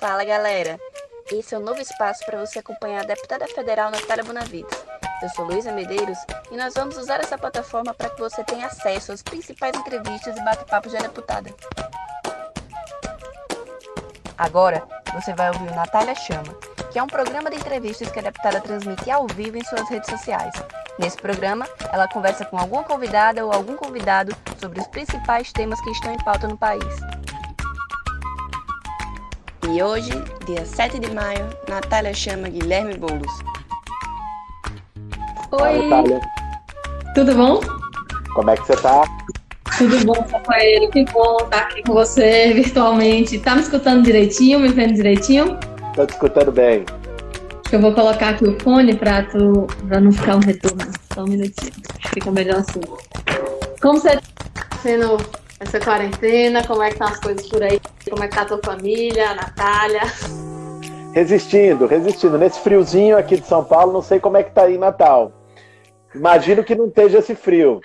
Fala galera! Esse é o um novo espaço para você acompanhar a deputada federal Natália Bonavides. Eu sou Luísa Medeiros e nós vamos usar essa plataforma para que você tenha acesso às principais entrevistas e bate-papos da deputada. Agora você vai ouvir o Natália Chama, que é um programa de entrevistas que a deputada transmite ao vivo em suas redes sociais. Nesse programa, ela conversa com alguma convidada ou algum convidado sobre os principais temas que estão em pauta no país. E hoje, dia 7 de maio, Natália chama Guilherme Boulos. Oi! Natália. Tudo bom? Como é que você tá? Tudo bom, companheiro? Que bom estar aqui com você virtualmente. Tá me escutando direitinho, me vendo direitinho? Tô te escutando bem. Eu vou colocar aqui o fone pra, tu, pra não ficar um retorno. Só um minutinho. Fica melhor assim. Como você tá sendo essa quarentena? Como é que estão as coisas por aí? Como é que tá a tua família, a Natália? Resistindo, resistindo. Nesse friozinho aqui de São Paulo, não sei como é que tá aí em Natal. Imagino que não esteja esse frio.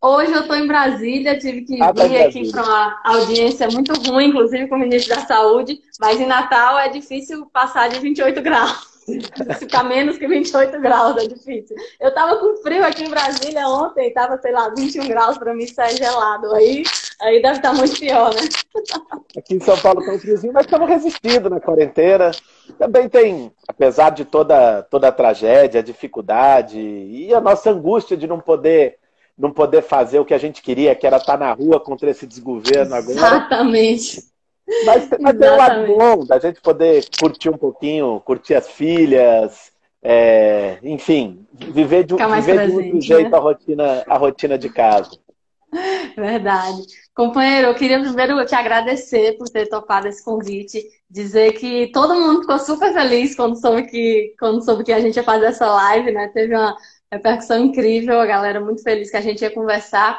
Hoje eu estou em Brasília, tive que ah, tá vir aqui para uma audiência muito ruim, inclusive com o ministro da Saúde, mas em Natal é difícil passar de 28 graus. Ficar menos que 28 graus é difícil. Eu tava com frio aqui em Brasília ontem, tava, sei lá, 21 graus para mim sair gelado. Aí, aí deve estar tá muito pior, né? Aqui em São Paulo tá um friozinho, mas estamos resistindo na quarentena. Também tem, apesar de toda, toda a tragédia, a dificuldade e a nossa angústia de não poder não poder fazer o que a gente queria, que era estar na rua contra esse desgoverno agora. Exatamente. Mas, mas tem um lado bom da gente poder curtir um pouquinho, curtir as filhas, é, enfim, viver de, viver presente, de outro jeito né? a, rotina, a rotina de casa. Verdade. Companheiro, eu queria primeiro te agradecer por ter topado esse convite, dizer que todo mundo ficou super feliz quando soube que, quando soube que a gente ia fazer essa live, né? Teve uma repercussão incrível, a galera muito feliz que a gente ia conversar.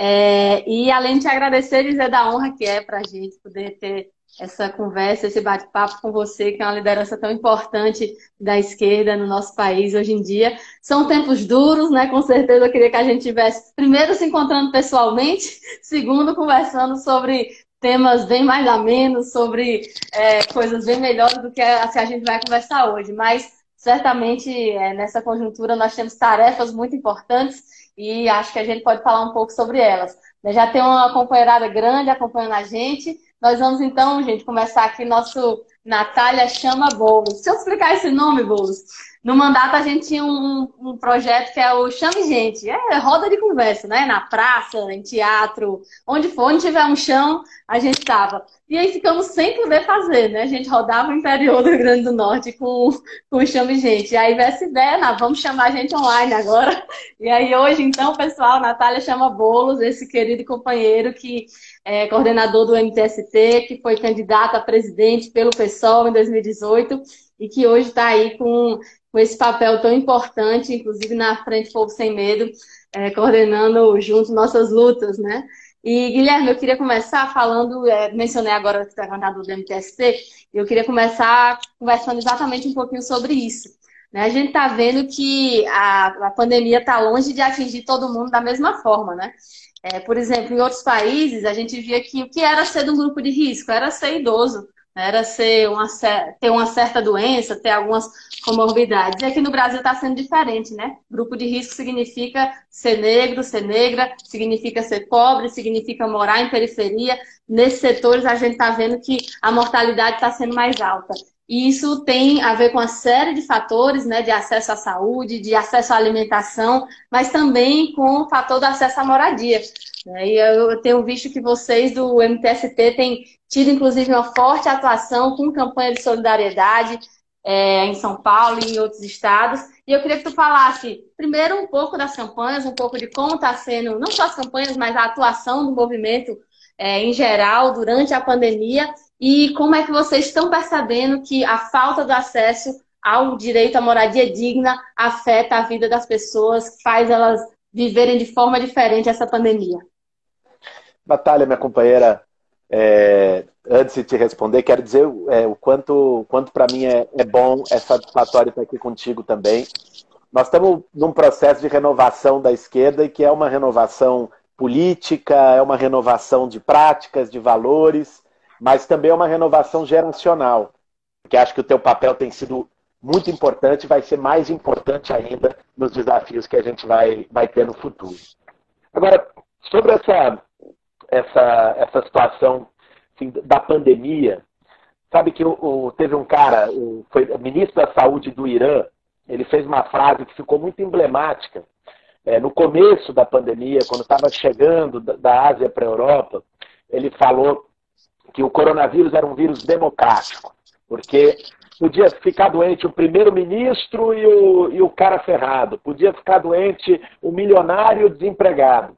É, e além de agradecer, dizer da honra que é para a gente poder ter essa conversa, esse bate-papo com você, que é uma liderança tão importante da esquerda no nosso país hoje em dia. São tempos duros, né? Com certeza eu queria que a gente tivesse, primeiro, se encontrando pessoalmente, segundo, conversando sobre temas bem mais amenos, sobre é, coisas bem melhores do que a que a gente vai conversar hoje. Mas certamente é, nessa conjuntura nós temos tarefas muito importantes e acho que a gente pode falar um pouco sobre elas. Já tem uma companheirada grande acompanhando a gente. Nós vamos então, gente, começar aqui nosso Natália Chama Boulos. Se eu explicar esse nome, Boulos, no mandato a gente tinha um, um, projeto que é o Chame Gente. É roda de conversa, né? Na praça, em teatro, onde for, onde tiver um chão, a gente tava. E aí ficamos sem poder fazer, né? A gente rodava o interior do Rio Grande do Norte com, com o Chame Gente. E aí essa ideia, vamos chamar a gente online agora. E aí hoje, então, pessoal, Natália chama Bolos, esse querido companheiro que é coordenador do MTST, que foi candidato a presidente pelo PSOL em 2018 e que hoje está aí com, com esse papel tão importante, inclusive na Frente Povo Sem Medo, é, coordenando junto nossas lutas, né? E, Guilherme, eu queria começar falando, é, mencionei agora que está cantado do MTST, eu queria começar conversando exatamente um pouquinho sobre isso. Né? A gente está vendo que a, a pandemia está longe de atingir todo mundo da mesma forma, né? É, por exemplo, em outros países, a gente via que o que era ser um grupo de risco era ser idoso, era ser uma, ter uma certa doença, ter algumas comorbidades. E aqui no Brasil está sendo diferente, né? Grupo de risco significa ser negro, ser negra, significa ser pobre, significa morar em periferia. Nesses setores a gente está vendo que a mortalidade está sendo mais alta. E isso tem a ver com uma série de fatores, né, de acesso à saúde, de acesso à alimentação, mas também com o fator do acesso à moradia. Né? E eu tenho visto que vocês do MTST têm tido, inclusive, uma forte atuação com campanha de solidariedade é, em São Paulo e em outros estados. E eu queria que tu falasse, primeiro, um pouco das campanhas, um pouco de como está sendo, não só as campanhas, mas a atuação do movimento é, em geral durante a pandemia e como é que vocês estão percebendo que a falta do acesso ao direito à moradia digna afeta a vida das pessoas, faz elas viverem de forma diferente essa pandemia? Natália, minha companheira, é, antes de te responder, quero dizer é, o quanto, quanto para mim é, é, bom, é satisfatório estar aqui contigo também. Nós estamos num processo de renovação da esquerda e que é uma renovação política, é uma renovação de práticas, de valores mas também é uma renovação geracional, porque acho que o teu papel tem sido muito importante e vai ser mais importante ainda nos desafios que a gente vai, vai ter no futuro. Agora, sobre essa, essa, essa situação assim, da pandemia, sabe que o, o, teve um cara, o, foi ministro da Saúde do Irã, ele fez uma frase que ficou muito emblemática. É, no começo da pandemia, quando estava chegando da, Ásia para a Europa, ele falou que o coronavírus era um vírus democrático, porque podia ficar doente o primeiro-ministro e o, e o cara ferrado, podia ficar doente o milionário desempregado.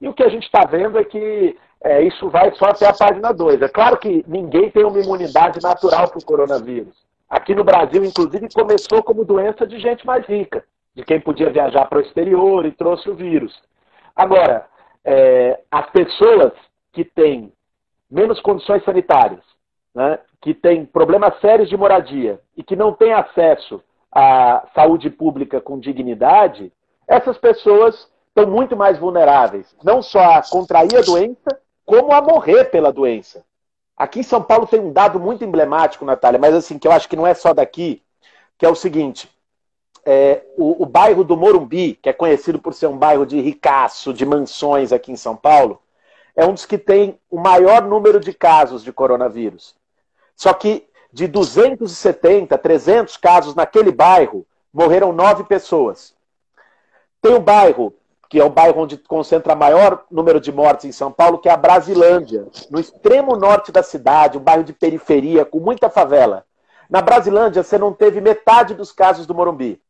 E o que a gente está vendo é que é, isso vai só até a página 2. É claro que ninguém tem uma imunidade natural para o coronavírus. Aqui no Brasil, inclusive, começou como doença de gente mais rica, de quem podia viajar para o exterior e trouxe o vírus. Agora, é, as pessoas que têm menos condições sanitárias, né, que têm problemas sérios de moradia e que não têm acesso à saúde pública com dignidade, essas pessoas estão muito mais vulneráveis, não só a contrair a doença, como a morrer pela doença. Aqui em São Paulo tem um dado muito emblemático, Natália, mas assim, que eu acho que não é só daqui, que é o seguinte: é, o, o, bairro do Morumbi, que é conhecido por ser um bairro de ricaço, de mansões aqui em São Paulo, é um dos que tem o maior número de casos de coronavírus. Só que de 270, 300 casos naquele bairro, morreram nove pessoas. Tem um bairro, que é o bairro onde concentra maior número de mortes em São Paulo, que é a Brasilândia, no extremo norte da cidade, um bairro de periferia, com muita favela. Na Brasilândia, você não teve metade dos casos do Morumbi,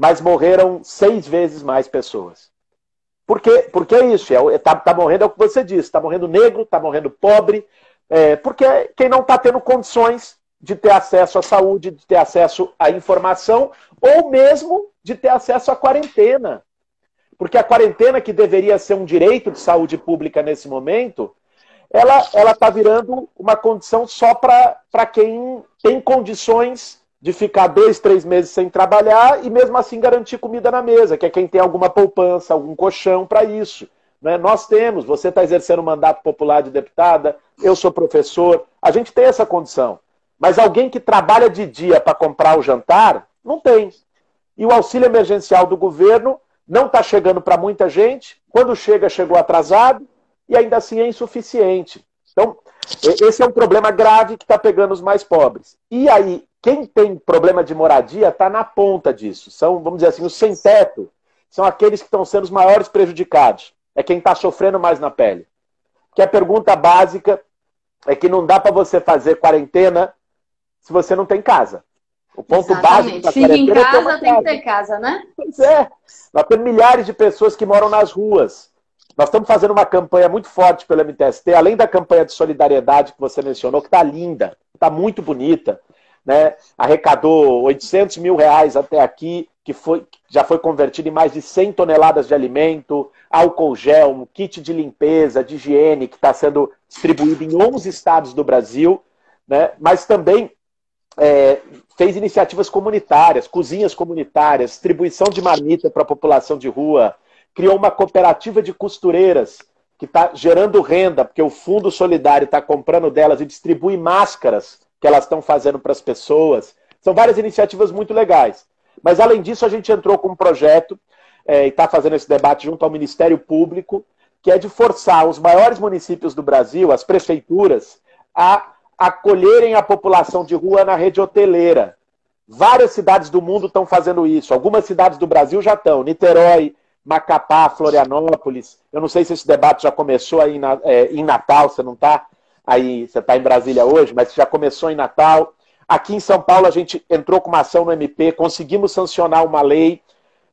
mas morreram seis vezes mais pessoas. Por quê? Porque é isso, está é, tá, tá morrendo, é o que você disse, está morrendo negro, está morrendo pobre, é, porque quem não está tendo condições de ter acesso à saúde, de ter acesso à informação, ou mesmo de ter acesso à quarentena. Porque a quarentena, que deveria ser um direito de saúde pública nesse momento, ela está virando uma condição só para quem tem condições de ficar dois, três meses sem trabalhar e mesmo assim garantir comida na mesa, que é quem tem alguma poupança, algum colchão para isso. Né? Nós temos, você está exercendo o mandato popular de deputada, eu sou professor, a gente tem essa condição. Mas alguém que trabalha de dia para comprar o jantar, não tem. E o auxílio emergencial do governo não está chegando para muita gente, quando chega, chegou atrasado e ainda assim é insuficiente. Então, esse é um problema grave que está pegando os mais pobres. E aí, quem tem problema de moradia está na ponta disso. São, vamos dizer assim, os sem teto são aqueles que estão sendo os maiores prejudicados. É quem está sofrendo mais na pele. Que a pergunta básica é que não dá para você fazer quarentena se você não tem casa. O ponto Exatamente. básico da Fica em casa, é casa, tem que ter casa, né? Pois é. Nós temos milhares de pessoas que moram nas ruas. Nós estamos fazendo uma campanha muito forte pelo MTST, além da campanha de solidariedade que você mencionou, que está linda, está muito bonita né? arrecadou 800 mil reais até aqui, que foi, já foi convertido em mais de 100 toneladas de alimento, álcool gel, um kit de limpeza, de higiene, que está sendo distribuído em 11 estados do Brasil, né? mas também é, fez iniciativas comunitárias, cozinhas comunitárias, distribuição de marmita para a população de rua, criou uma cooperativa de costureiras que está gerando renda, porque o Fundo Solidário está comprando delas e distribui máscaras que elas estão fazendo para as pessoas. São várias iniciativas muito legais. Mas, além disso, a gente entrou com um projeto é, e está fazendo esse debate junto ao Ministério Público, que é de forçar os maiores municípios do Brasil, as prefeituras, a acolherem a população de rua na rede hoteleira. Várias cidades do mundo estão fazendo isso. Algumas cidades do Brasil já estão. Niterói, Macapá, Florianópolis. Eu não sei se esse debate já começou aí é, em Natal, você não está? Aí você está em Brasília hoje, mas já começou em Natal. Aqui em São Paulo a gente entrou com uma ação no MP, conseguimos sancionar uma lei.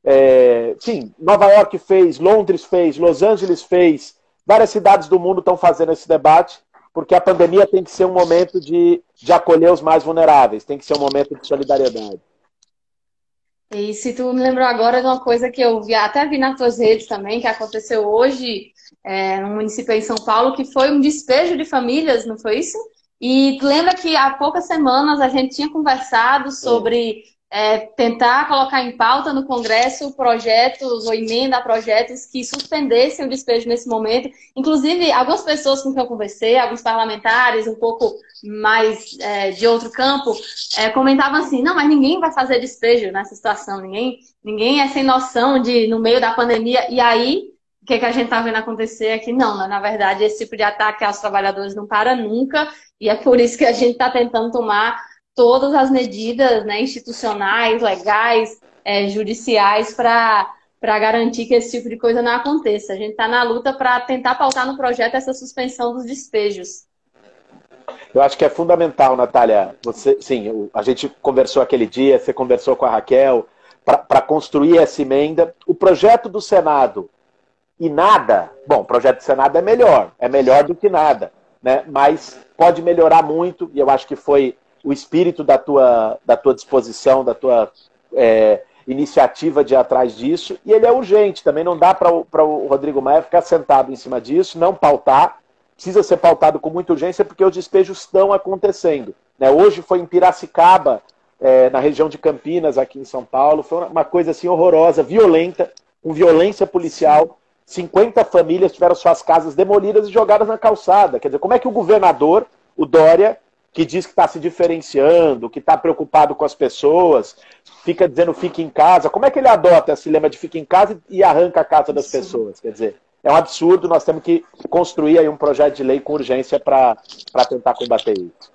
É, enfim, Nova York fez, Londres fez, Los Angeles fez, várias cidades do mundo estão fazendo esse debate, porque a pandemia tem que ser um momento de, de acolher os mais vulneráveis, tem que ser um momento de solidariedade. E se tu me lembrou agora de uma coisa que eu vi, até vi nas tuas redes também, que aconteceu hoje é, no município em São Paulo, que foi um despejo de famílias, não foi isso? E tu lembra que há poucas semanas a gente tinha conversado sobre é, tentar colocar em pauta no Congresso projetos ou emenda a projetos que suspendessem o despejo nesse momento. Inclusive, algumas pessoas com quem eu conversei, alguns parlamentares um pouco mais é, de outro campo, é, comentavam assim, não, mas ninguém vai fazer despejo nessa situação, ninguém, ninguém é sem noção de, no meio da pandemia, e aí o que, que a gente está vendo acontecer aqui? Não, na verdade, esse tipo de ataque aos trabalhadores não para nunca, e é por isso que a gente está tentando tomar todas as medidas né, institucionais, legais, é, judiciais para garantir que esse tipo de coisa não aconteça. A gente está na luta para tentar pautar no projeto essa suspensão dos despejos. Eu acho que é fundamental, Natália. Você, sim, a gente conversou aquele dia, você conversou com a Raquel para construir essa emenda. O projeto do Senado e nada. Bom, o projeto do Senado é melhor, é melhor do que nada, né? Mas pode melhorar muito e eu acho que foi o espírito da tua, da tua disposição, da tua é, iniciativa de ir atrás disso, e ele é urgente, também não dá para o Rodrigo Maia ficar sentado em cima disso, não pautar, precisa ser pautado com muita urgência, porque os despejos estão acontecendo. Né? Hoje foi em Piracicaba, é, na região de Campinas, aqui em São Paulo, foi uma coisa assim horrorosa, violenta, com violência policial, 50 famílias tiveram suas casas demolidas e jogadas na calçada. Quer dizer, como é que o governador, o Dória, que diz que está se diferenciando, que está preocupado com as pessoas, fica dizendo fique em casa. Como é que ele adota esse lema de fique em casa e arranca a casa das Sim. pessoas? Quer dizer, é um absurdo, nós temos que construir aí um projeto de lei com urgência para tentar combater isso.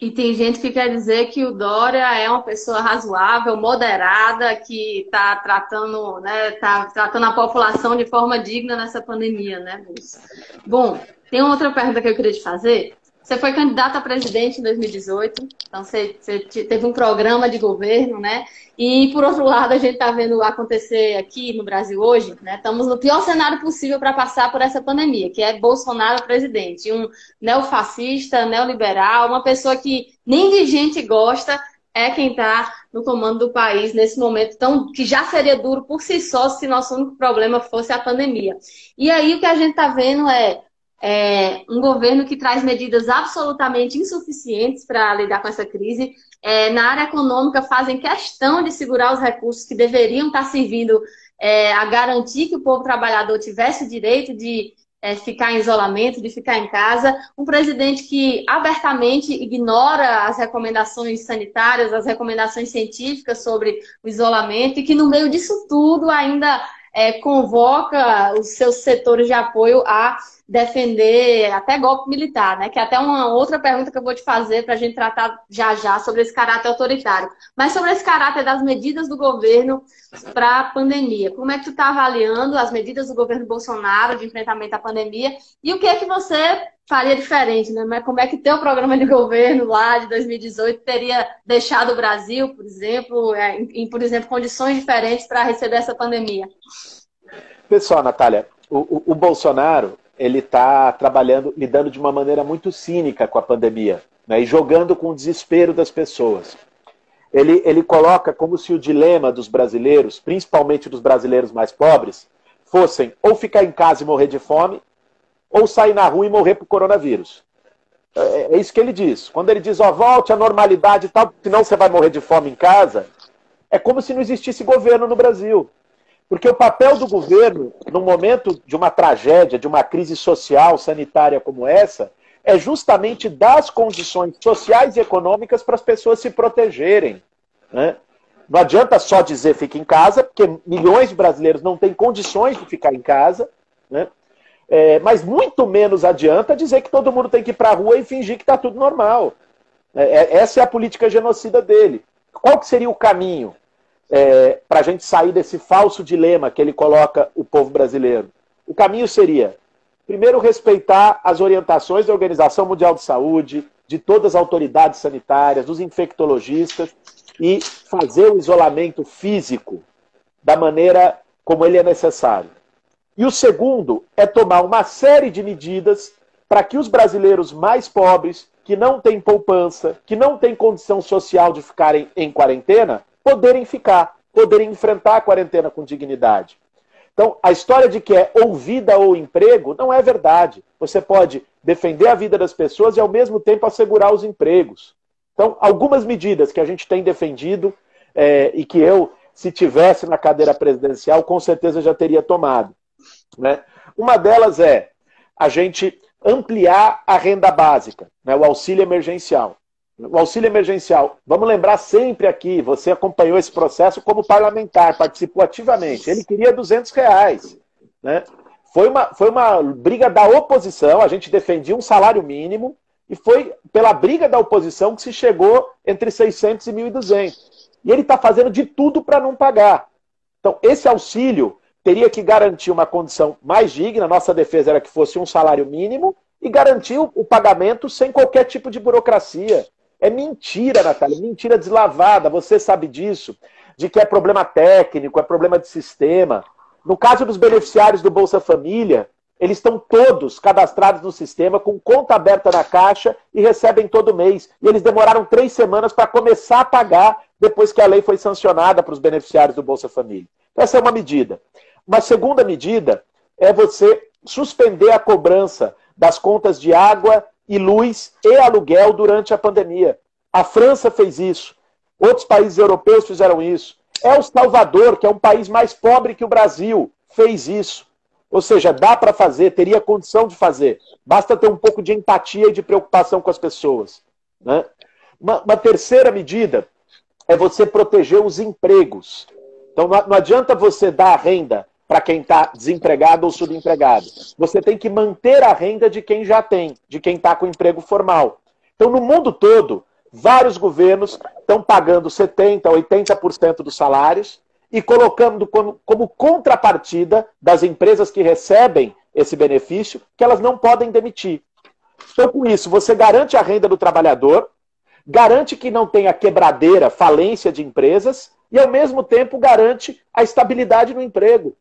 E tem gente que quer dizer que o Dória é uma pessoa razoável, moderada, que está tratando, né, tá tratando a população de forma digna nessa pandemia, né, Bom, tem outra pergunta que eu queria te fazer. Você foi candidato a presidente em 2018, então você, você, teve um programa de governo, né? E, por outro lado, a gente está vendo acontecer aqui no Brasil hoje, né? Estamos no pior cenário possível para passar por essa pandemia, que é Bolsonaro presidente. Um neofascista, neoliberal, uma pessoa que nem de gente gosta, é quem está no comando do país nesse momento tão que já seria duro por si só se nosso único problema fosse a pandemia. E aí o que a gente está vendo é é, um governo que traz medidas absolutamente insuficientes para lidar com essa crise. É, na área econômica, fazem questão de segurar os recursos que deveriam estar servindo é, a garantir que o povo trabalhador tivesse o direito de é, ficar em isolamento, de ficar em casa. Um presidente que abertamente ignora as recomendações sanitárias, as recomendações científicas sobre o isolamento e que, no meio disso tudo, ainda é, convoca os seus setores de apoio a defender até golpe militar, né? Que é até uma outra pergunta que eu vou te fazer para a gente tratar já já sobre esse caráter autoritário. Mas sobre esse caráter das medidas do governo para a pandemia. Como é que tu está avaliando as medidas do governo Bolsonaro de enfrentamento à pandemia e o que é que você faria diferente, né? Mas como é que teu programa de governo lá de 2018 teria deixado o Brasil, por exemplo, é, em, por exemplo, condições diferentes para receber essa pandemia? Pessoal, Natália, o, o, o Bolsonaro ele está trabalhando, lidando de uma maneira muito cínica com a pandemia né, e jogando com o desespero das pessoas. Ele, ele coloca como se o dilema dos brasileiros, principalmente dos brasileiros mais pobres, fossem ou ficar em casa e morrer de fome, ou sair na rua e morrer por coronavírus. É, é isso que ele diz. Quando ele diz, ó, volte à normalidade e tal, senão você vai morrer de fome em casa, é como se não existisse governo no Brasil. Porque o papel do governo, no momento de uma tragédia, de uma crise social, sanitária como essa, é justamente dar as condições sociais e econômicas para as pessoas se protegerem. Né? Não adianta só dizer fique em casa, porque milhões de brasileiros não têm condições de ficar em casa. Né? É, mas muito menos adianta dizer que todo mundo tem que ir para a rua e fingir que está tudo normal. É, é, essa é a política genocida dele. Qual que seria o caminho? É, para a gente sair desse falso dilema que ele coloca o povo brasileiro? O caminho seria, primeiro, respeitar as orientações da Organização Mundial de Saúde, de todas as autoridades sanitárias, dos infectologistas, e fazer o isolamento físico da maneira como ele é necessário. E o segundo é tomar uma série de medidas para que os brasileiros mais pobres, que não têm poupança, que não têm condição social de ficarem em quarentena, poderem ficar, poderem enfrentar a quarentena com dignidade. Então, a história de que é ou vida ou emprego não é verdade. Você pode defender a vida das pessoas e, ao mesmo tempo, assegurar os empregos. Então, algumas medidas que a gente tem defendido é, e que eu, se tivesse na cadeira presidencial, com certeza já teria tomado. Né? Uma delas é a gente ampliar a renda básica, né, o auxílio emergencial. O auxílio emergencial, vamos lembrar sempre aqui, você acompanhou esse processo como parlamentar, participou ativamente. Ele queria 200 reais. Né? Foi, uma, foi uma briga da oposição, a gente defendia um salário mínimo, e foi pela briga da oposição que se chegou entre 600 e 1.200. E ele está fazendo de tudo para não pagar. Então, esse auxílio teria que garantir uma condição mais digna, nossa defesa era que fosse um salário mínimo, e garantir o pagamento sem qualquer tipo de burocracia. É mentira, Natália, mentira deslavada, você sabe disso, de que é problema técnico, é problema de sistema. No caso dos beneficiários do Bolsa Família, eles estão todos cadastrados no sistema, com conta aberta na caixa e recebem todo mês. E eles demoraram três semanas para começar a pagar depois que a lei foi sancionada para os beneficiários do Bolsa Família. Essa é uma medida. Uma segunda medida é você suspender a cobrança das contas de água e luz e aluguel durante a pandemia. A França fez isso. Outros países europeus fizeram isso. El Salvador, que é um país mais pobre que o Brasil, fez isso. Ou seja, dá para fazer, teria condição de fazer. Basta ter um pouco de empatia e de preocupação com as pessoas. Né? Uma, uma terceira medida é você proteger os empregos. Então não, não adianta você dar a renda para quem está desempregado ou subempregado. Você tem que manter a renda de quem já tem, de quem está com emprego formal. Então, no mundo todo, vários governos estão pagando 70%, 80% dos salários e colocando como, como, contrapartida das empresas que recebem esse benefício que elas não podem demitir. Então, com isso, você garante a renda do trabalhador, garante que não tenha quebradeira, falência de empresas e, ao mesmo tempo, garante a estabilidade no emprego.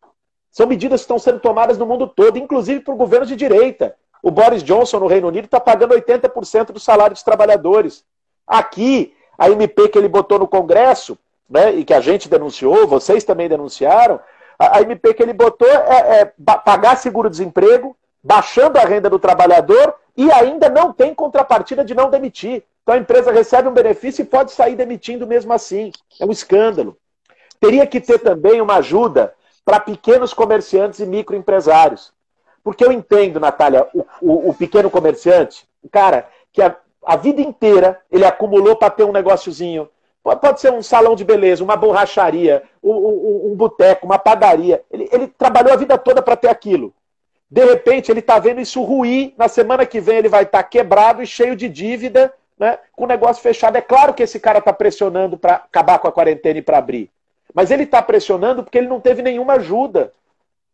São medidas que estão sendo tomadas no mundo todo, inclusive por governos de direita. O Boris Johnson, no Reino Unido, está pagando 80% do salário dos trabalhadores. Aqui, a MP que ele botou no Congresso, né, e que a gente denunciou, vocês também denunciaram, a, MP que ele botou é, é pagar seguro-desemprego, baixando a renda do trabalhador e ainda não tem contrapartida de não demitir. Então a empresa recebe um benefício e pode sair demitindo mesmo assim. É um escândalo. Teria que ter também uma ajuda para pequenos comerciantes e microempresários. Porque eu entendo, Natália, o, o, o pequeno comerciante, o cara que a, a vida inteira ele acumulou para ter um negóciozinho. Pode, pode, ser um salão de beleza, uma borracharia, um, um, um boteco, uma padaria. Ele, ele trabalhou a vida toda para ter aquilo. De repente, ele está vendo isso ruir. Na semana que vem, ele vai estar tá quebrado e cheio de dívida, né, com o negócio fechado. É claro que esse cara está pressionando para acabar com a quarentena e para abrir. Mas ele está pressionando porque ele não teve nenhuma ajuda.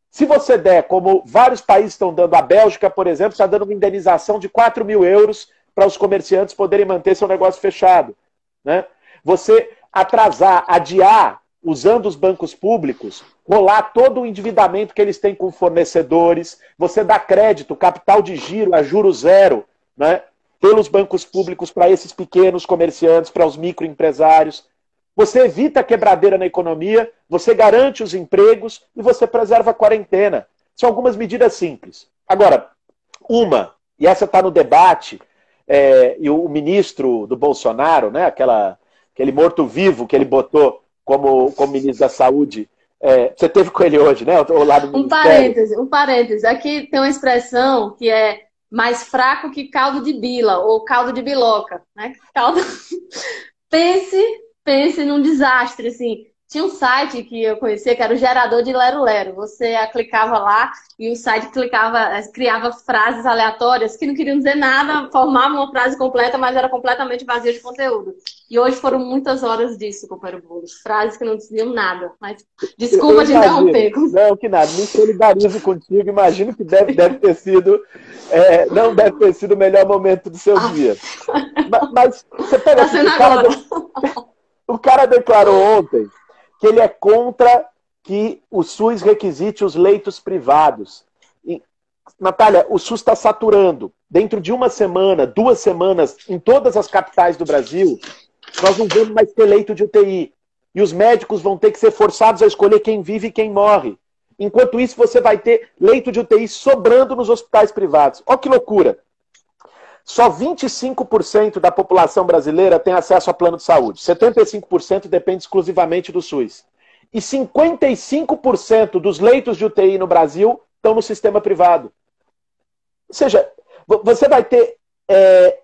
Se você der, como vários países estão dando, a Bélgica, por exemplo, está dando uma indenização de 4 mil euros para os comerciantes poderem manter seu negócio fechado. Né? Você atrasar, adiar, usando os bancos públicos, rolar todo o endividamento que eles têm com fornecedores, você dá crédito, capital de giro a juro zero, né? pelos bancos públicos para esses pequenos comerciantes, para os microempresários. Você evita a quebradeira na economia, você garante os empregos e você preserva a quarentena. São algumas medidas simples. Agora, uma, e essa está no debate, é, e o ministro do Bolsonaro, né, aquela, aquele morto-vivo que ele botou como, como ministro da Saúde, é, você teve com ele hoje, né? O lado um parêntese, um parêntese. Aqui tem uma expressão que é mais fraco que caldo de bila ou caldo de biloca, né? Caldo. Pense pense num desastre, assim. Tinha um site que eu conhecia que era o gerador de Lero Lero. Você clicava lá e o site clicava, eh, criava frases aleatórias que não queriam dizer nada, formavam uma frase completa, mas era completamente vazia de conteúdo. E hoje foram muitas horas disso, companheiro Boulos. Frases que não diziam nada. Mas desculpa de interromper. Não, que nada. Me solidarizo contigo. Imagino que deve, deve ter sido. É, não deve ter sido o melhor momento do seu ah. dia. Mas, mas você pega. Tá sendo agora. O cara declarou ontem que ele é contra que o SUS requisite os leitos privados. E, Natália, o SUS está saturando. Dentro de uma semana, duas semanas, em todas as capitais do Brasil, nós não vamos mais ter leito de UTI. E os médicos vão ter que ser forçados a escolher quem vive e quem morre. Enquanto isso, você vai ter leito de UTI sobrando nos hospitais privados. Olha que loucura. Só 25% da população brasileira tem acesso a plano de saúde. 75% depende exclusivamente do SUS. E 55% dos leitos de UTI no Brasil estão no sistema privado. Ou seja, você vai ter é,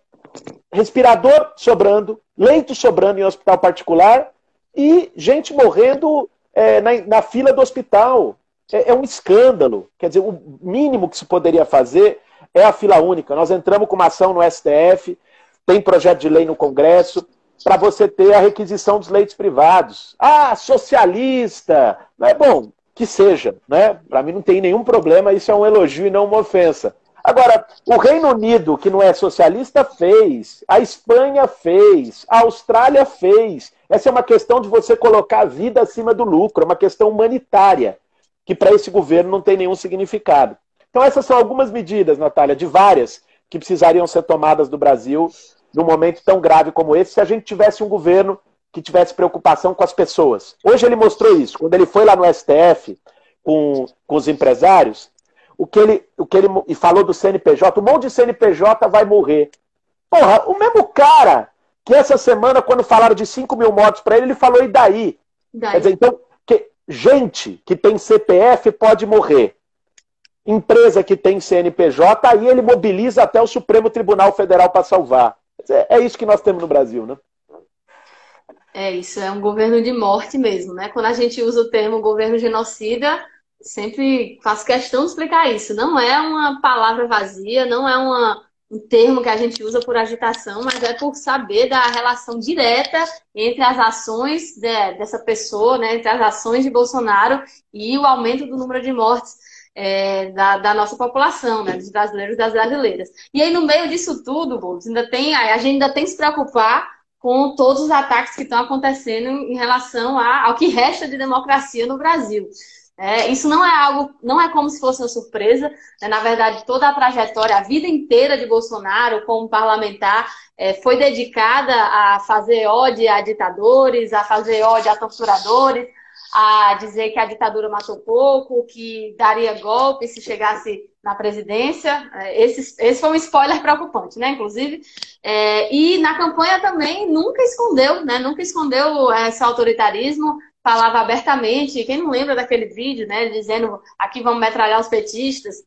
respirador sobrando, leito sobrando em hospital particular e gente morrendo é, na, na, fila do hospital. É, é um escândalo. Quer dizer, o mínimo que se poderia fazer é a fila única. Nós entramos com uma ação no STF, tem projeto de lei no Congresso, para você ter a requisição dos leitos privados. Ah, socialista! Não é bom que seja, né? Para mim não tem nenhum problema, isso é um elogio e não uma ofensa. Agora, o Reino Unido, que não é socialista, fez, a Espanha fez, a Austrália fez. Essa é uma questão de você colocar a vida acima do lucro, é uma questão humanitária, que para esse governo não tem nenhum significado. Então, essas são algumas medidas, Natália, de várias que precisariam ser tomadas do Brasil num momento tão grave como esse, se a gente tivesse um governo que tivesse preocupação com as pessoas. Hoje ele mostrou isso. Quando ele foi lá no STF com, com os empresários, o que, ele, o que ele e falou do CNPJ, um monte de CNPJ vai morrer. Porra, o mesmo cara que essa semana, quando falaram de 5 mil mortos para ele, ele falou, e daí? daí? Quer dizer, então, que gente que tem CPF pode morrer empresa que tem CNPJ, aí ele mobiliza até o Supremo Tribunal Federal para salvar. É, isso que nós temos no Brasil, né? É isso, é um governo de morte mesmo, né? Quando a gente usa o termo governo genocida, sempre faço questão de explicar isso. Não é uma palavra vazia, não é uma, um termo que a gente usa por agitação, mas é por saber da relação direta entre as ações de, dessa pessoa, né? Entre as ações de Bolsonaro e o aumento do número de mortes é, da, da, nossa população, né, dos brasileiros e das brasileiras. E aí, no meio disso tudo, Boulos, ainda tem, a gente ainda tem que se preocupar com todos os ataques que estão acontecendo em relação a, ao que resta de democracia no Brasil. É, isso não é algo, não é como se fosse uma surpresa. Né? Na verdade, toda a trajetória, a vida inteira de Bolsonaro como parlamentar é, foi dedicada a fazer ódio a ditadores, a fazer ódio a torturadores, a dizer que a ditadura matou pouco, que daria golpe se chegasse na presidência. É, esse, esse foi um spoiler preocupante, né? Inclusive. É, e na campanha também nunca escondeu, né? Nunca escondeu esse autoritarismo, falava abertamente. Quem não lembra daquele vídeo, né? Dizendo aqui vamos metralhar os petistas.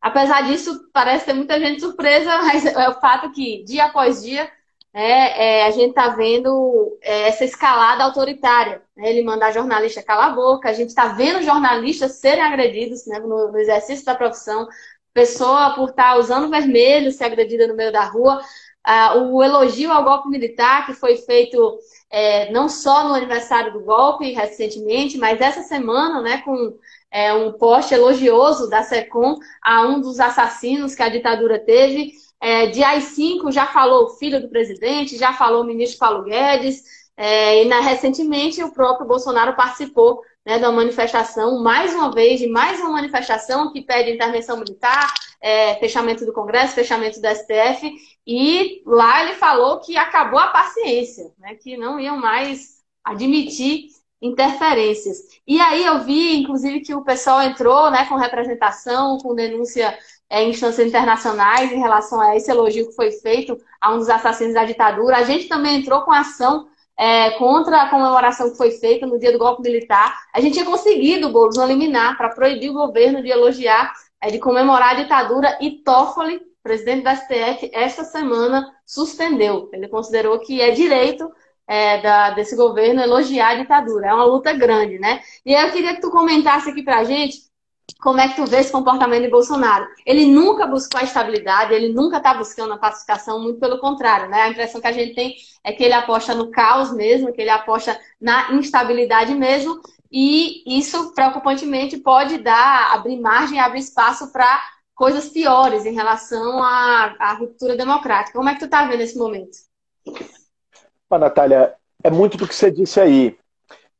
Apesar disso, parece ter muita gente surpresa, mas é o fato que, dia após dia, é, é, a gente está vendo é, essa escalada autoritária. Né? Ele mandar jornalista calar a boca, a gente está vendo jornalistas serem agredidos né, no, no, exercício da profissão, pessoa por estar tá usando vermelho ser agredida no meio da rua, ah, o elogio ao golpe militar que foi feito é, não só no aniversário do golpe recentemente, mas essa semana, né, com é, um post elogioso da SECOM a um dos assassinos que a ditadura teve. É, de AI-5 já falou o filho do presidente, já falou o ministro Paulo Guedes, é, e na, recentemente o próprio Bolsonaro participou né, da manifestação, mais uma vez, de mais uma manifestação que pede intervenção militar, é, fechamento do Congresso, fechamento do STF, e lá ele falou que acabou a paciência, né, que não iam mais admitir interferências. E aí eu vi, inclusive, que o pessoal entrou né, com representação, com denúncia é, instâncias internacionais em relação a esse elogio que foi feito a um dos assassinos da ditadura. A gente também entrou com ação é, contra a comemoração que foi feita no dia do golpe militar. A gente tinha conseguido, Boulos, um liminar para proibir o governo de elogiar, é, de comemorar a ditadura e Toffoli, presidente da STF, esta semana suspendeu. Ele considerou que é direito é, da, desse governo elogiar a ditadura. É uma luta grande, né? E eu queria que tu comentasse aqui pra gente como é que tu vê esse comportamento de Bolsonaro? Ele nunca buscou a estabilidade, ele nunca está buscando a pacificação, muito pelo contrário, né? A impressão que a gente tem é que ele aposta no caos mesmo, que ele aposta na instabilidade mesmo, e isso, preocupantemente, pode dar, abrir margem, abrir espaço para coisas piores em relação à, à, ruptura democrática. Como é que tu está vendo esse momento? Pô, Natália, é muito do que você disse aí.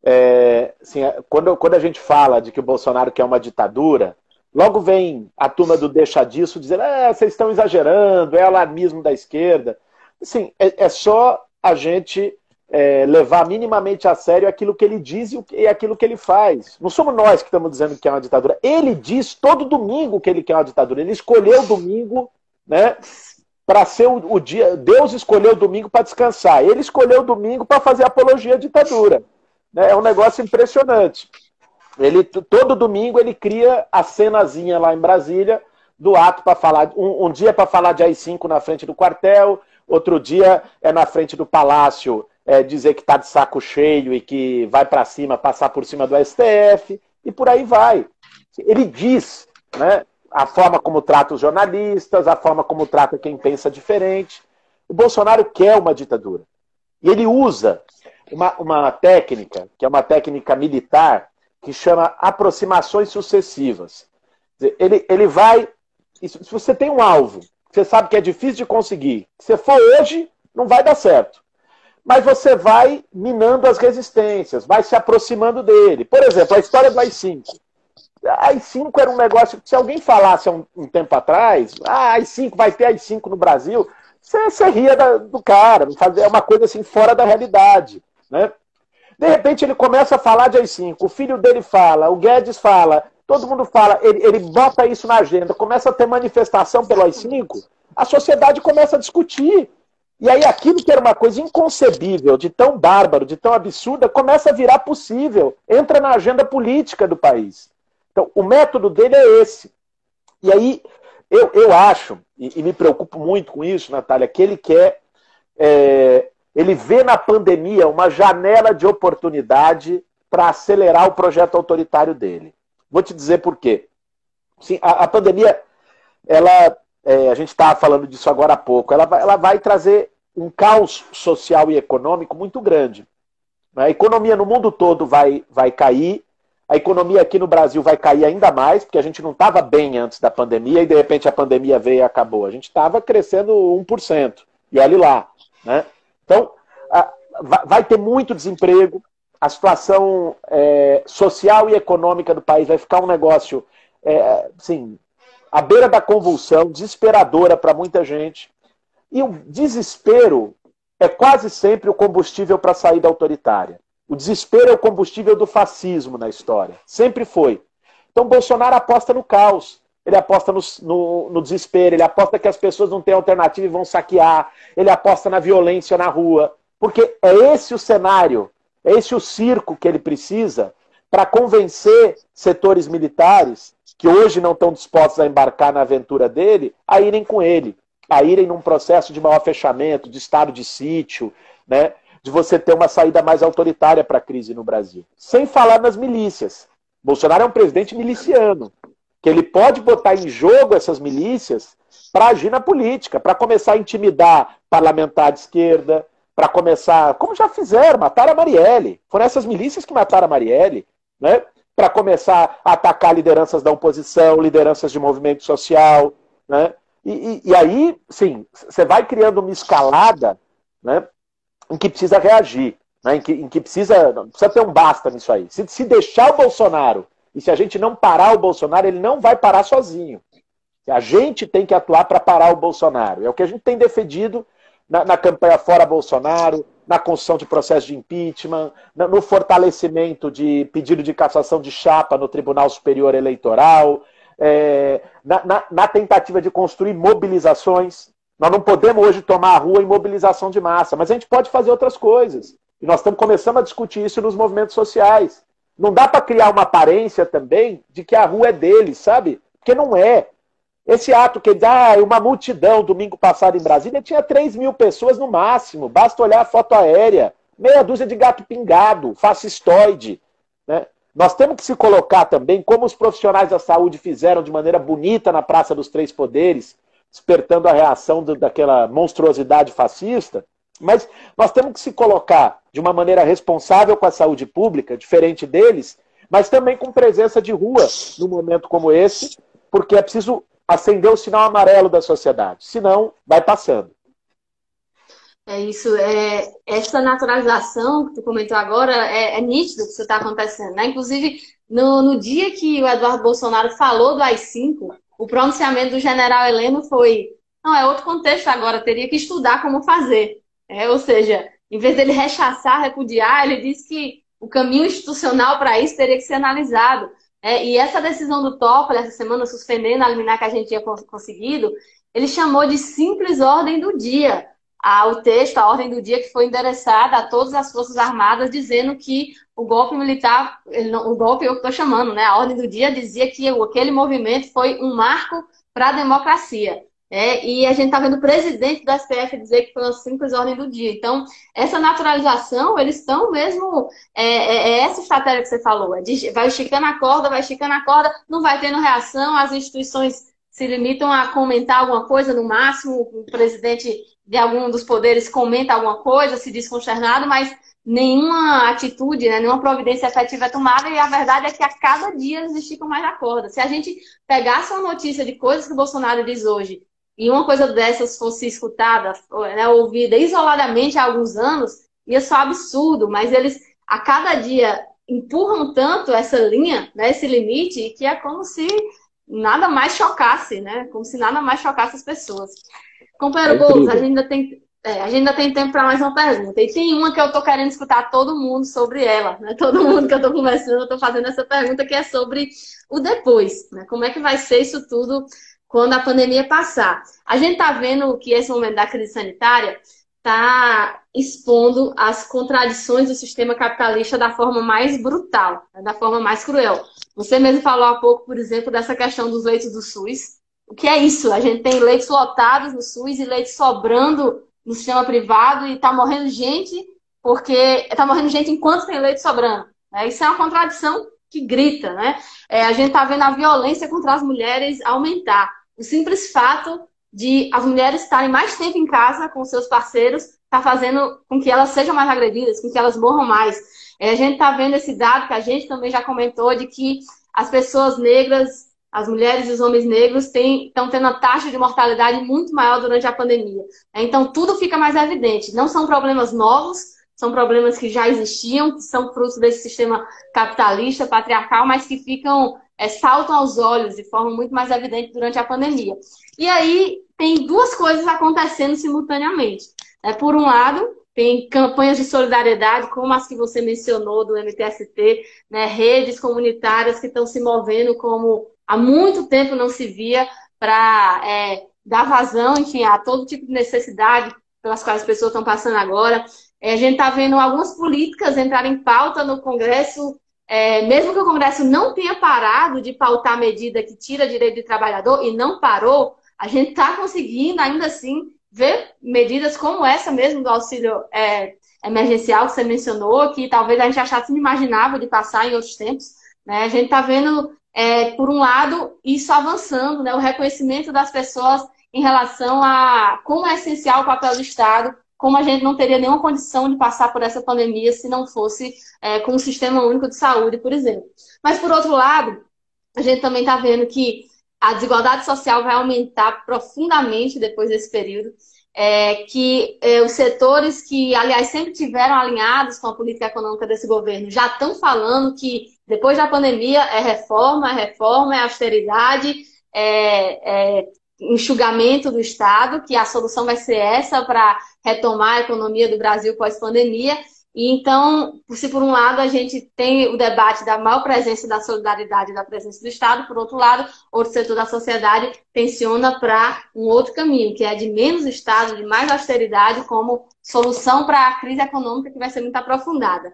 É, assim, é, quando, quando a gente fala de que o Bolsonaro quer uma ditadura, logo vem a turma do deixa disso dizendo ah, vocês estão exagerando, é alarmismo da esquerda. Assim, é, é só a gente é, levar minimamente a sério aquilo que ele diz e aquilo que ele faz. Não somos nós que estamos dizendo que é uma ditadura. Ele diz todo domingo que ele quer uma ditadura. Ele escolheu domingo, né? para ser o, o, dia. Deus escolheu o domingo para descansar. Ele escolheu o domingo para fazer apologia à ditadura. Né? É um negócio impressionante. Ele todo domingo ele cria a cenazinha lá em Brasília do ato para falar um, um dia para falar de AI-5 na frente do quartel, outro dia é na frente do palácio é, dizer que está de saco cheio e que vai para cima, passar por cima do STF e por aí vai. Ele diz, né? a forma como trata os jornalistas, a forma como trata quem pensa diferente. O Bolsonaro quer uma ditadura. E ele usa uma, uma técnica, que é uma técnica militar, que chama aproximações sucessivas. Ele, ele vai. Se você tem um alvo, você sabe que é difícil de conseguir, se for hoje, não vai dar certo. Mas você vai minando as resistências, vai se aproximando dele. Por exemplo, a história do AI-5. AI-5 era um negócio que se alguém falasse há um, um tempo atrás, ah, AI-5, vai ter AI-5 no Brasil, você, você ria da, do cara, é uma coisa assim fora da realidade. Né? De repente ele começa a falar de AI-5, o filho dele fala, o Guedes fala, todo mundo fala, ele, ele bota isso na agenda, começa a ter manifestação pelo AI-5, a sociedade começa a discutir. E aí aquilo que era uma coisa inconcebível, de tão bárbaro, de tão absurda, começa a virar possível, entra na agenda política do país. Então, o método dele é esse. E aí, eu, eu acho, e, e me preocupo muito com isso, Natália, que ele quer. É, ele vê na pandemia uma janela de oportunidade para acelerar o projeto autoritário dele. Vou te dizer por quê. Sim, a, a pandemia, ela, é, a gente estava falando disso agora há pouco, ela vai, ela vai trazer um caos social e econômico muito grande. A economia no mundo todo vai, vai cair, a economia aqui no Brasil vai cair ainda mais, porque a gente não estava bem antes da pandemia e de repente a pandemia veio e acabou. A gente estava crescendo 1%. E olhe lá. Né? Então, vai ter muito desemprego, a situação é, social e econômica do país vai ficar um negócio, é, assim, à beira da convulsão, desesperadora para muita gente. E o desespero é quase sempre o combustível para a saída autoritária. O desespero é o combustível do fascismo na história. Sempre foi. Então Bolsonaro aposta no caos. Ele aposta no, no, no, desespero, ele aposta que as pessoas não têm alternativa e vão saquear, ele aposta na violência na rua. Porque é esse o cenário, é esse o circo que ele precisa para convencer setores militares que hoje não estão dispostos a embarcar na aventura dele, a irem com ele, a irem num processo de maior fechamento, de estado de sítio, né? de você ter uma saída mais autoritária para a crise no Brasil. Sem falar nas milícias. Bolsonaro é um presidente miliciano, que ele pode botar em jogo essas milícias para agir na política, para começar a intimidar parlamentar de esquerda, para começar, como já fizeram, mataram a Marielle. Foram essas milícias que mataram a Marielle, né? Para começar a atacar lideranças da oposição, lideranças de movimento social, né? E, e, e aí, sim, você vai criando uma escalada, né? em que precisa reagir, né? em, que, em que precisa, precisa ter um basta nisso aí. Se, se deixar o Bolsonaro e se a gente não parar o Bolsonaro, ele não vai parar sozinho. A gente tem que atuar para parar o Bolsonaro. É o que a gente tem defendido na, na, campanha Fora Bolsonaro, na construção de processo de impeachment, no fortalecimento de pedido de cassação de chapa no Tribunal Superior Eleitoral, é, na, na, na, tentativa de construir mobilizações. Nós não podemos hoje tomar a rua em mobilização de massa, mas a gente pode fazer outras coisas. E nós estamos começando a discutir isso nos movimentos sociais. Não dá para criar uma aparência também de que a rua é deles, sabe? Porque não é. Esse ato que dá ah, uma multidão domingo passado em Brasília tinha 3 mil pessoas no máximo. Basta olhar a foto aérea. Meia dúzia de gato pingado, fascistoide. Né? Nós temos que se colocar também, como os profissionais da saúde fizeram de maneira bonita na Praça dos Três Poderes, despertando a reação do, daquela monstruosidade fascista, mas nós temos que se colocar de uma maneira responsável com a saúde pública, diferente deles, mas também com presença de rua num momento como esse, porque é preciso acender o sinal amarelo da sociedade, senão vai passando. É isso, é, essa naturalização que tu comentou agora é, é nítido que isso está acontecendo, né? Inclusive, no, no dia que o Eduardo Bolsonaro falou do AI-5, o pronunciamento do general Heleno foi: não, é outro contexto agora, teria que estudar como fazer. É, ou seja, em vez dele rechaçar, repudiar, ele disse que o caminho institucional para isso teria que ser analisado. É, e essa decisão do Toffoli, essa semana, suspendendo a liminar que a gente tinha conseguido, ele chamou de simples ordem do dia. Ah, o texto, a ordem do dia que foi endereçada a todas as Forças Armadas, dizendo que o golpe militar, não, o golpe eu estou chamando, né? A ordem do dia dizia que aquele movimento foi um marco para a democracia. É, e a gente está vendo o presidente do STF dizer que foi uma simples ordem do dia. Então, essa naturalização, eles estão mesmo. É, é, é, essa estratégia que você falou: é de, vai esticando a corda, vai esticando a corda, não vai tendo reação, as instituições se limitam a comentar alguma coisa, no máximo, o presidente de algum dos poderes comenta alguma coisa, se diz consternado, mas nenhuma atitude, né, nenhuma providência efetiva é tomada, e a verdade é que a cada dia eles esticam mais a corda. Se a gente pegasse uma notícia de coisas que o Bolsonaro diz hoje e uma coisa dessas fosse escutada, né, ouvida isoladamente há alguns anos, ia ser um absurdo, mas eles a cada dia empurram tanto essa linha, né, esse limite, que é como se nada mais chocasse, né? Como se nada mais chocasse as pessoas. Companheiro é Boulos, a gente ainda tem, é, a gente ainda tem tempo para mais uma pergunta. E tem uma que eu tô querendo escutar todo mundo sobre ela, né? Todo mundo que eu tô conversando, eu tô fazendo essa pergunta que é sobre o depois, né? Como é que vai ser isso tudo quando a pandemia passar. A gente está vendo que esse momento da crise sanitária está expondo as contradições do sistema capitalista da forma mais brutal, né, da forma mais cruel. Você mesmo falou há pouco, por exemplo, dessa questão dos leitos do SUS. O que é isso? A gente tem leitos lotados no SUS e leitos sobrando no sistema privado e está morrendo gente porque está morrendo gente enquanto tem leite sobrando. Né? Isso é uma contradição que grita, né? É, a gente está vendo a violência contra as mulheres aumentar. O simples fato de as mulheres estarem mais tempo em casa com seus parceiros está fazendo com que elas sejam mais agredidas, com que elas morram mais. É, a gente está vendo esse dado que a gente também já comentou de que as pessoas negras, as mulheres e os homens negros estão tendo uma taxa de mortalidade muito maior durante a pandemia. É, então tudo fica mais evidente. Não são problemas novos, são problemas que já existiam, que são frutos desse sistema capitalista, patriarcal, mas que ficam, é, saltam aos olhos de forma muito mais evidente durante a pandemia. E aí tem duas coisas acontecendo simultaneamente. É, por um lado, tem campanhas de solidariedade, como as que você mencionou do MTST, né, redes comunitárias que estão se movendo como há muito tempo não se via para é, dar vazão, enfim, a todo tipo de necessidade pelas quais as pessoas estão passando agora. É, a gente está vendo algumas políticas entrarem em pauta no Congresso, é, mesmo que o Congresso não tenha parado de pautar a medida que tira direito do trabalhador e não parou, a gente está conseguindo ainda assim ver medidas como essa mesmo do auxílio é, emergencial que você mencionou, que talvez a gente achasse inimaginável de passar em outros tempos. Né? A gente está vendo, é, por um lado, isso avançando, né? o reconhecimento das pessoas em relação a como é essencial o papel do Estado como a gente não teria nenhuma condição de passar por essa pandemia se não fosse é, com o Sistema Único de Saúde, por exemplo. Mas, por outro lado, a gente também está vendo que a desigualdade social vai aumentar profundamente depois desse período. É, que é, os setores que, aliás, sempre tiveram alinhados com a política econômica desse governo já estão falando que depois da pandemia é reforma, é reforma, é austeridade, é, é enxugamento do Estado, que a solução vai ser essa para retomar a economia do Brasil pós-pandemia. E então, se por um lado a gente tem o debate da maior presença da solidariedade da presença do Estado, por outro lado, outro setor da sociedade tensiona para um outro caminho, que é de menos Estado, de mais austeridade, como solução para a crise econômica que vai ser muito aprofundada.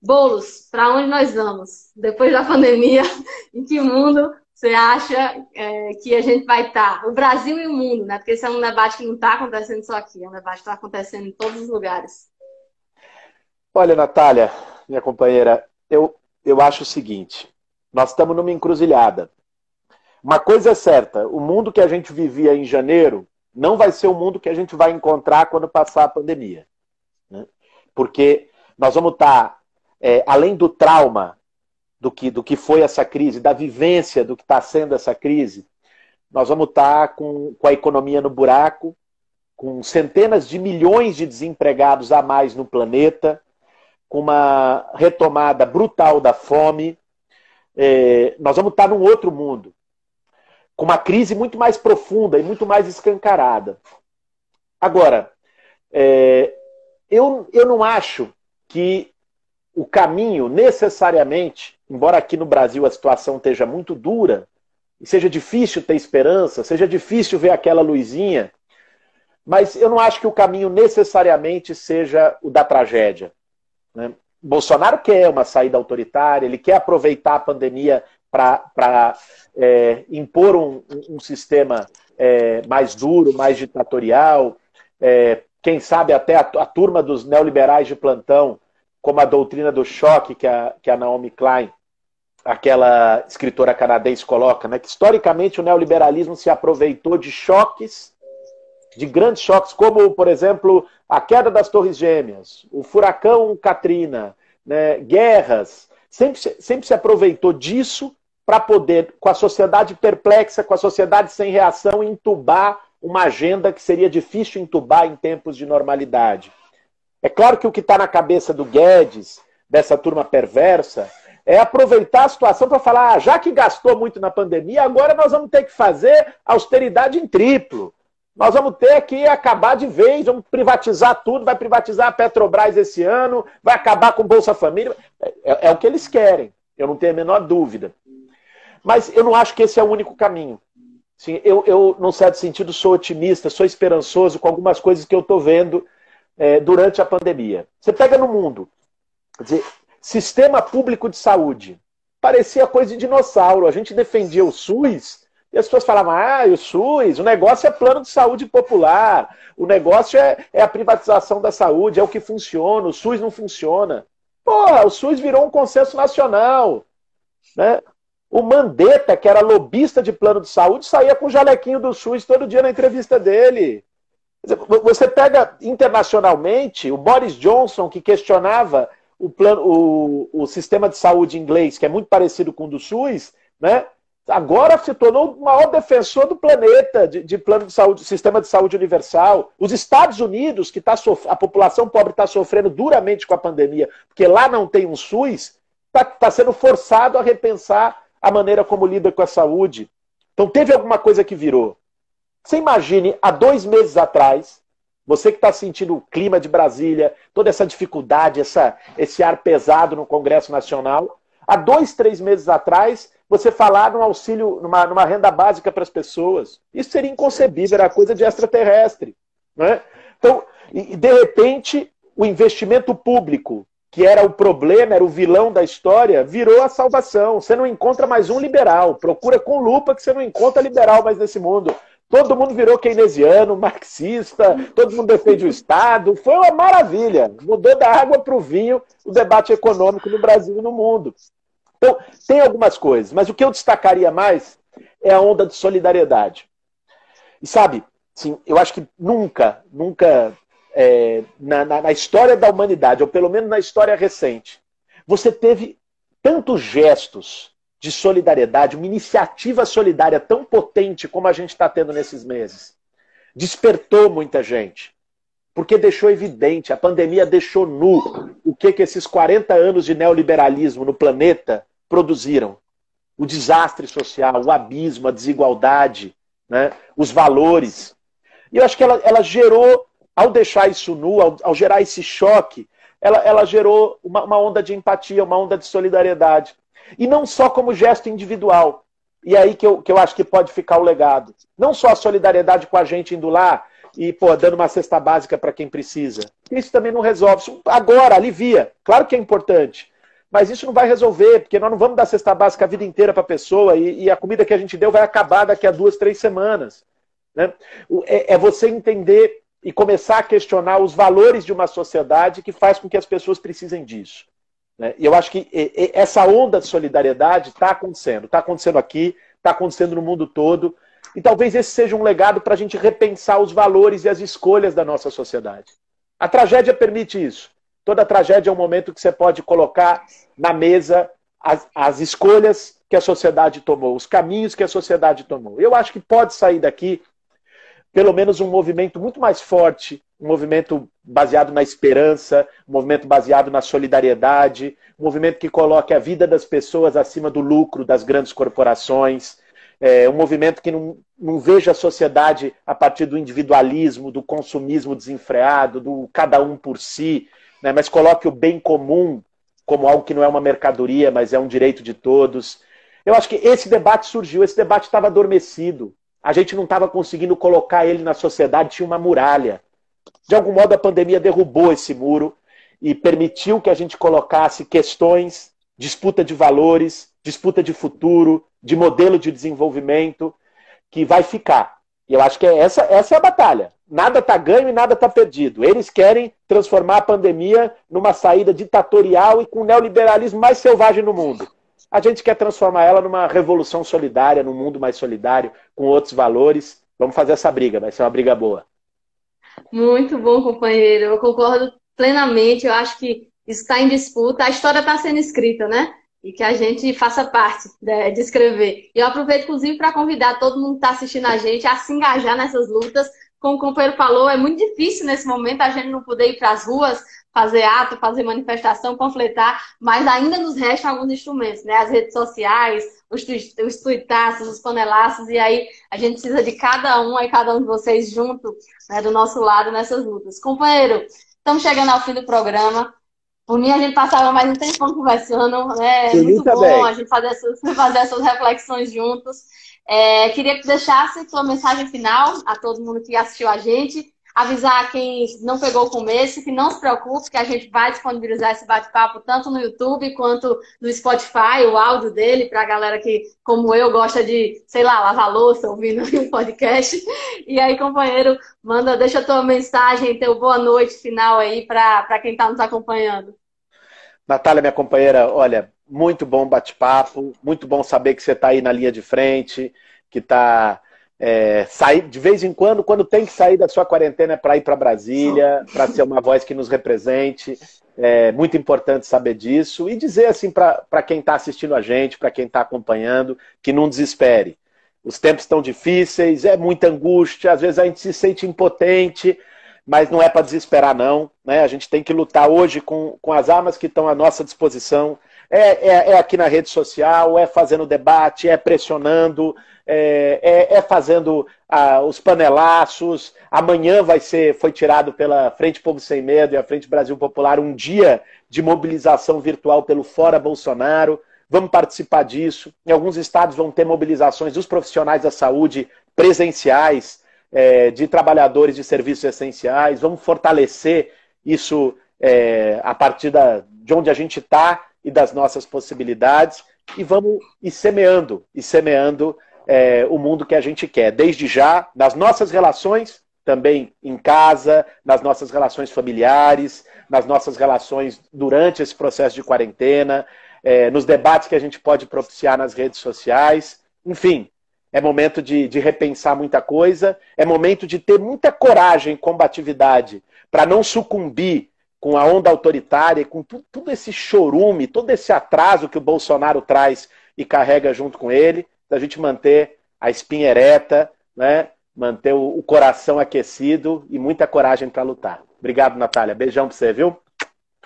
Bolos, para onde nós vamos? Depois da pandemia, em que mundo você acha é, que a gente vai estar? Tá? O Brasil e o mundo, né? Porque esse é um debate que não está acontecendo só aqui, é um debate que está acontecendo em todos os lugares. Olha, Natália, minha companheira, eu, eu acho o seguinte: nós estamos numa encruzilhada. Uma coisa é certa: o mundo que a gente vivia em janeiro não vai ser o mundo que a gente vai encontrar quando passar a pandemia. Né? Porque nós vamos estar, tá, é, além do trauma do que, do que foi essa crise, da vivência do que está sendo essa crise, nós vamos estar tá com, com a economia no buraco, com centenas de milhões de desempregados a mais no planeta, com uma retomada brutal da fome. É, nós vamos estar tá num outro mundo, com uma crise muito mais profunda e muito mais escancarada. Agora, é, eu, eu não acho que o caminho necessariamente embora aqui no Brasil a situação esteja muito dura, seja difícil ter esperança, seja difícil ver aquela luzinha, mas eu não acho que o caminho necessariamente seja o da tragédia. Né? Bolsonaro quer uma saída autoritária, ele quer aproveitar a pandemia para é, impor um, um sistema é, mais duro, mais ditatorial, é, quem sabe até a, a, turma dos neoliberais de plantão, como a doutrina do choque que a, que a Naomi Klein, aquela escritora canadense, coloca, né, que historicamente o neoliberalismo se aproveitou de choques, de grandes choques, como, por exemplo, a queda das Torres Gêmeas, o furacão Katrina, né, guerras, sempre, sempre se aproveitou disso para poder, com a sociedade perplexa, com a sociedade sem reação, entubar uma agenda que seria difícil entubar em tempos de normalidade. É claro que o que está na cabeça do Guedes, dessa turma perversa, é aproveitar a situação para falar, ah, já que gastou muito na pandemia, agora nós vamos ter que fazer austeridade em triplo. Nós vamos ter que acabar de vez, vamos privatizar tudo, vai privatizar a Petrobras esse ano, vai acabar com Bolsa Família. É, é o que eles querem, eu não tenho a menor dúvida. Mas eu não acho que esse é o único caminho. Sim, eu, eu, num certo sentido, sou otimista, sou esperançoso com algumas coisas que eu estou vendo é, durante a pandemia. Você pega no mundo, dizer, sistema público de saúde. Parecia coisa de dinossauro. A gente defendia o SUS e as pessoas falavam: ah, o SUS, o negócio é plano de saúde popular, o negócio é, é a privatização da saúde, é o que funciona, o SUS não funciona. Porra, o SUS virou um consenso nacional. Né? O Mandetta, que era lobista de plano de saúde, saía com o jalequinho do SUS todo dia na entrevista dele. Você pega internacionalmente o Boris Johnson, que questionava o, plano, o, o sistema de saúde inglês, que é muito parecido com o do SUS, né? agora se tornou o maior defensor do planeta de, de, plano de saúde, sistema de saúde universal. Os Estados Unidos, que tá a população pobre está sofrendo duramente com a pandemia, porque lá não tem um SUS, está tá sendo forçado a repensar a maneira como lida com a saúde. Então teve alguma coisa que virou. Você imagine, há dois meses atrás, você que está sentindo o clima de Brasília, toda essa dificuldade, essa, esse ar pesado no Congresso Nacional, há dois, três meses atrás, você falar num auxílio, numa, numa renda básica para as pessoas. Isso seria inconcebível, era coisa de extraterrestre. Né? Então, e, de repente, o investimento público que era o problema, era o vilão da história, virou a salvação. Você não encontra mais um liberal. Procura com lupa que você não encontra liberal mais nesse mundo. Todo mundo virou keynesiano, marxista, todo mundo defende o Estado. Foi uma maravilha. Mudou da água para o vinho o debate econômico no Brasil e no mundo. Então, tem algumas coisas, mas o que eu destacaria mais é a onda de solidariedade. E sabe, sim, eu acho que nunca, nunca é, na, na, na história da humanidade, ou pelo menos na história recente, você teve tantos gestos de solidariedade, uma iniciativa solidária tão potente como a gente está tendo nesses meses. Despertou muita gente. Porque deixou evidente, a pandemia deixou nu o que, que esses 40 anos de neoliberalismo no planeta produziram. O desastre social, o abismo, a desigualdade, né? os valores. E eu acho que ela, ela gerou ao deixar isso nu, ao, ao gerar esse choque, ela, ela gerou uma, uma, onda de empatia, uma onda de solidariedade. E não só como gesto individual. E aí que eu, que eu acho que pode ficar o legado. Não só a solidariedade com a gente indo lá e pô, dando uma cesta básica para quem precisa. Isso também não resolve. Isso agora, alivia. Claro que é importante. Mas isso não vai resolver, porque nós não vamos dar cesta básica a vida inteira para a pessoa e, e, a comida que a gente deu vai acabar daqui a duas, três semanas. Né? É, é você entender e começar a questionar os valores de uma sociedade que faz com que as pessoas precisem disso. Né? E eu acho que essa onda de solidariedade está acontecendo. Está acontecendo aqui, está acontecendo no mundo todo. E talvez esse seja um legado para a gente repensar os valores e as escolhas da nossa sociedade. A tragédia permite isso. Toda tragédia é um momento que você pode colocar na mesa as, as escolhas que a sociedade tomou, os caminhos que a sociedade tomou. Eu acho que pode sair daqui pelo menos um movimento muito mais forte, um movimento baseado na esperança, um movimento baseado na solidariedade, um movimento que coloque a vida das pessoas acima do lucro das grandes corporações, é, um movimento que não, não veja a sociedade a partir do individualismo, do consumismo desenfreado, do cada um por si, né, mas coloque o bem comum como algo que não é uma mercadoria, mas é um direito de todos. Eu acho que esse debate surgiu, esse debate estava adormecido. A gente não estava conseguindo colocar ele na sociedade, tinha uma muralha. De algum modo, a pandemia derrubou esse muro e permitiu que a gente colocasse questões, disputa de valores, disputa de futuro, de modelo de desenvolvimento, que vai ficar. E eu acho que é essa, essa é a batalha. Nada está ganho e nada está perdido. Eles querem transformar a pandemia numa saída ditatorial e com o neoliberalismo mais selvagem no mundo. A gente quer transformar ela numa revolução solidária, num mundo mais solidário, com outros valores. Vamos fazer essa briga, vai ser uma briga boa. Muito bom, companheiro. Eu concordo plenamente. Eu acho que isso está em disputa. A história está sendo escrita, né? E que a gente faça parte de, escrever. E eu aproveito, inclusive, para convidar todo mundo que está assistindo a gente a se engajar nessas lutas. Como o companheiro falou, é muito difícil nesse momento a gente não poder ir para as ruas, fazer ato, fazer manifestação, panfletar, mas ainda nos restam alguns instrumentos, né? As redes sociais, os, os tuitaços, os panelaços, e aí a gente precisa de cada um, aí cada um de vocês junto, né, do nosso lado nessas lutas. Companheiro, estamos chegando ao fim do programa. Por mim, a gente passava mais um tempão conversando, né? É muito bom bem. a gente fazer essas, fazer essas reflexões juntos. É, queria que deixasse sua mensagem final a todo mundo que assistiu a gente avisar quem não pegou o começo que não se preocupe, que a gente vai disponibilizar esse bate-papo tanto no YouTube quanto no Spotify, o áudio dele, para a galera que, como eu, gosta de, sei lá, lavar louça, ouvindo um podcast. E aí, companheiro, manda, deixa a tua mensagem, teu boa noite final aí para quem está nos acompanhando. Natália, minha companheira, olha, muito bom bate-papo, muito bom saber que você está aí na linha de frente, que está é, sair de vez em quando, quando tem que sair da sua quarentena, é para ir para Brasília, para ser uma voz que nos represente. É muito importante saber disso e dizer assim para quem está assistindo a gente, para quem está acompanhando, que não desespere. Os tempos estão difíceis, é muita angústia, às vezes a gente se sente impotente, mas não é para desesperar, não. Né? A gente tem que lutar hoje com, com as armas que estão à nossa disposição. É, é, é aqui na rede social, é fazendo debate, é pressionando, é, é, é fazendo ah, os panelaços. Amanhã vai ser, foi tirado pela Frente Povo Sem Medo e a Frente Brasil Popular um dia de mobilização virtual pelo Fora Bolsonaro. Vamos participar disso. Em alguns estados vão ter mobilizações dos profissionais da saúde presenciais, é, de trabalhadores de serviços essenciais. Vamos fortalecer isso é, a partir da, de onde a gente está e das nossas possibilidades. E vamos ir semeando, e semeando é, o mundo que a gente quer, desde já, nas nossas relações, também em casa, nas nossas relações familiares, nas nossas relações durante esse processo de quarentena, é, nos debates que a gente pode propiciar nas redes sociais. Enfim, é momento de, de repensar muita coisa, é momento de ter muita coragem e combatividade para não sucumbir com a onda autoritária, com tudo, tudo esse chorume, todo esse atraso que o Bolsonaro traz e carrega junto com ele da gente manter a espinha ereta, né? manter o, coração aquecido e muita coragem para lutar. Obrigado, Natália. Beijão para você, viu?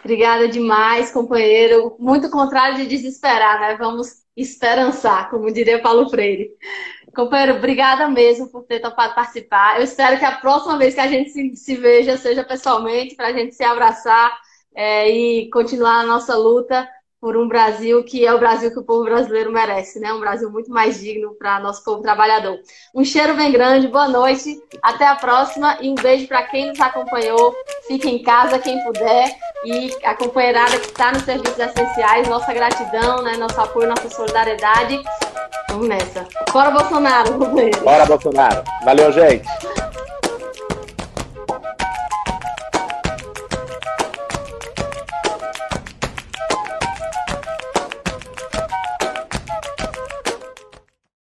Obrigada demais, companheiro. Muito contrário de desesperar, né? Vamos esperançar, como diria Paulo Freire. Companheiro, obrigada mesmo por ter topado participar. Eu espero que a próxima vez que a gente se, se veja seja pessoalmente, para a gente se abraçar é, e continuar a nossa luta por um Brasil que é o Brasil que o povo brasileiro merece, né? Um Brasil muito mais digno para nosso povo trabalhador. Um cheiro bem grande, boa noite, até a próxima e um beijo para quem nos acompanhou. Fique em casa quem puder e a companheirada que está nos serviços essenciais, nossa gratidão, né? Nosso apoio, nossa solidariedade. Vamos nessa. Bora Bolsonaro. Bora Bolsonaro. Valeu, gente.